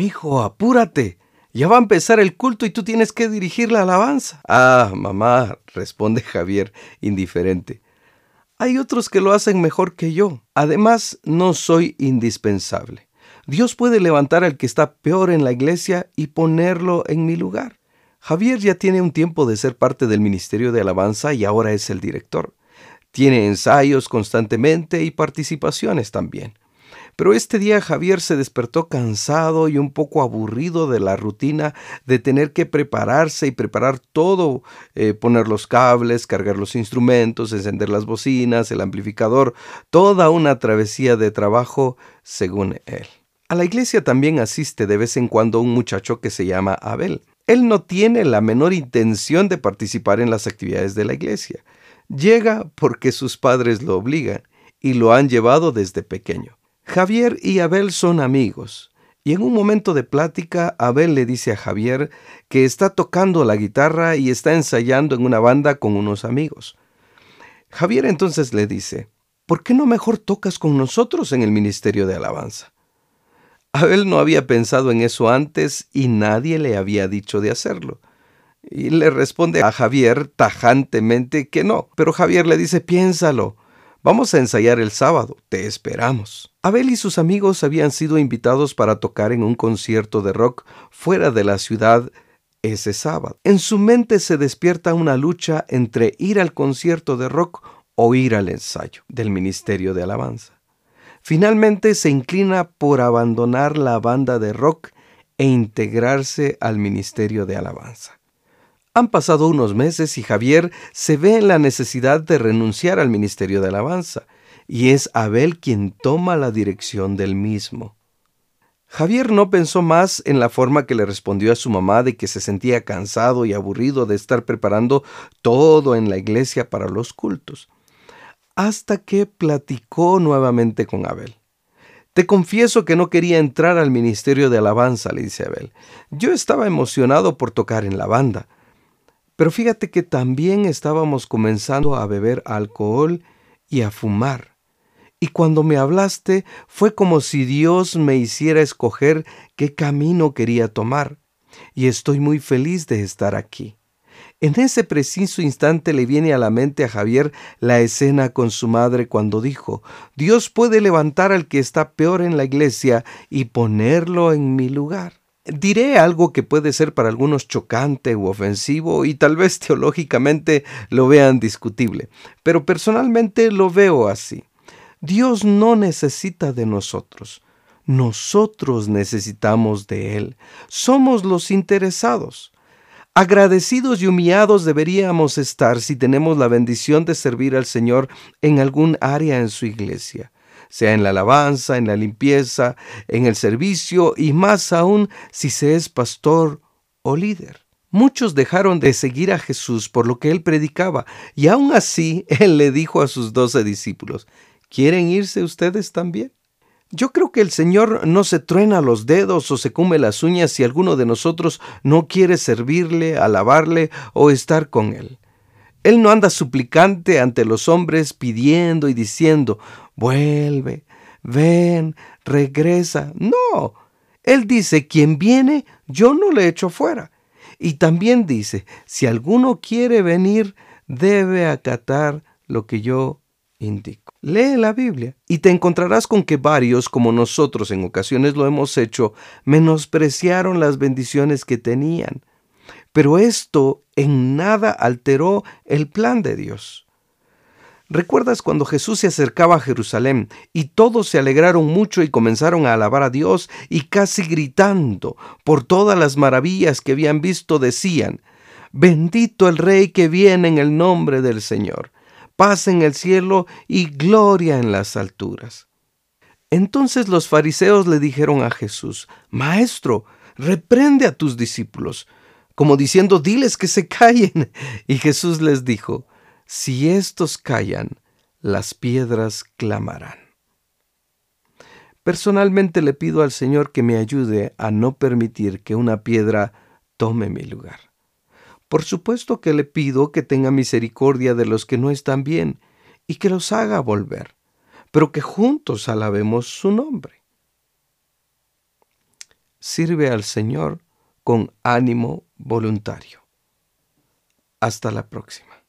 Hijo, apúrate. Ya va a empezar el culto y tú tienes que dirigir la alabanza. Ah, mamá, responde Javier, indiferente. Hay otros que lo hacen mejor que yo. Además, no soy indispensable. Dios puede levantar al que está peor en la iglesia y ponerlo en mi lugar. Javier ya tiene un tiempo de ser parte del Ministerio de Alabanza y ahora es el director. Tiene ensayos constantemente y participaciones también. Pero este día Javier se despertó cansado y un poco aburrido de la rutina de tener que prepararse y preparar todo, eh, poner los cables, cargar los instrumentos, encender las bocinas, el amplificador, toda una travesía de trabajo según él. A la iglesia también asiste de vez en cuando un muchacho que se llama Abel. Él no tiene la menor intención de participar en las actividades de la iglesia. Llega porque sus padres lo obligan y lo han llevado desde pequeño. Javier y Abel son amigos, y en un momento de plática Abel le dice a Javier que está tocando la guitarra y está ensayando en una banda con unos amigos. Javier entonces le dice, ¿por qué no mejor tocas con nosotros en el Ministerio de Alabanza? Abel no había pensado en eso antes y nadie le había dicho de hacerlo. Y le responde a Javier tajantemente que no. Pero Javier le dice, piénsalo, Vamos a ensayar el sábado, te esperamos. Abel y sus amigos habían sido invitados para tocar en un concierto de rock fuera de la ciudad ese sábado. En su mente se despierta una lucha entre ir al concierto de rock o ir al ensayo del Ministerio de Alabanza. Finalmente se inclina por abandonar la banda de rock e integrarse al Ministerio de Alabanza. Han pasado unos meses y Javier se ve en la necesidad de renunciar al ministerio de alabanza, y es Abel quien toma la dirección del mismo. Javier no pensó más en la forma que le respondió a su mamá de que se sentía cansado y aburrido de estar preparando todo en la iglesia para los cultos, hasta que platicó nuevamente con Abel. Te confieso que no quería entrar al ministerio de alabanza, le dice Abel. Yo estaba emocionado por tocar en la banda, pero fíjate que también estábamos comenzando a beber alcohol y a fumar. Y cuando me hablaste fue como si Dios me hiciera escoger qué camino quería tomar. Y estoy muy feliz de estar aquí. En ese preciso instante le viene a la mente a Javier la escena con su madre cuando dijo, Dios puede levantar al que está peor en la iglesia y ponerlo en mi lugar. Diré algo que puede ser para algunos chocante u ofensivo y tal vez teológicamente lo vean discutible, pero personalmente lo veo así. Dios no necesita de nosotros, nosotros necesitamos de Él, somos los interesados. Agradecidos y humillados deberíamos estar si tenemos la bendición de servir al Señor en algún área en su iglesia sea en la alabanza, en la limpieza, en el servicio y más aún si se es pastor o líder. Muchos dejaron de seguir a Jesús por lo que él predicaba, y aún así él le dijo a sus doce discípulos, ¿quieren irse ustedes también? Yo creo que el Señor no se truena los dedos o se come las uñas si alguno de nosotros no quiere servirle, alabarle o estar con Él. Él no anda suplicante ante los hombres pidiendo y diciendo, vuelve, ven, regresa. No, Él dice, quien viene, yo no le echo fuera. Y también dice, si alguno quiere venir, debe acatar lo que yo indico. Lee la Biblia y te encontrarás con que varios, como nosotros en ocasiones lo hemos hecho, menospreciaron las bendiciones que tenían pero esto en nada alteró el plan de Dios. ¿Recuerdas cuando Jesús se acercaba a Jerusalén y todos se alegraron mucho y comenzaron a alabar a Dios y casi gritando por todas las maravillas que habían visto decían, bendito el Rey que viene en el nombre del Señor, paz en el cielo y gloria en las alturas? Entonces los fariseos le dijeron a Jesús, Maestro, reprende a tus discípulos, como diciendo, diles que se callen. Y Jesús les dijo, si estos callan, las piedras clamarán. Personalmente le pido al Señor que me ayude a no permitir que una piedra tome mi lugar. Por supuesto que le pido que tenga misericordia de los que no están bien y que los haga volver, pero que juntos alabemos su nombre. sirve al Señor con ánimo voluntario. Hasta la próxima.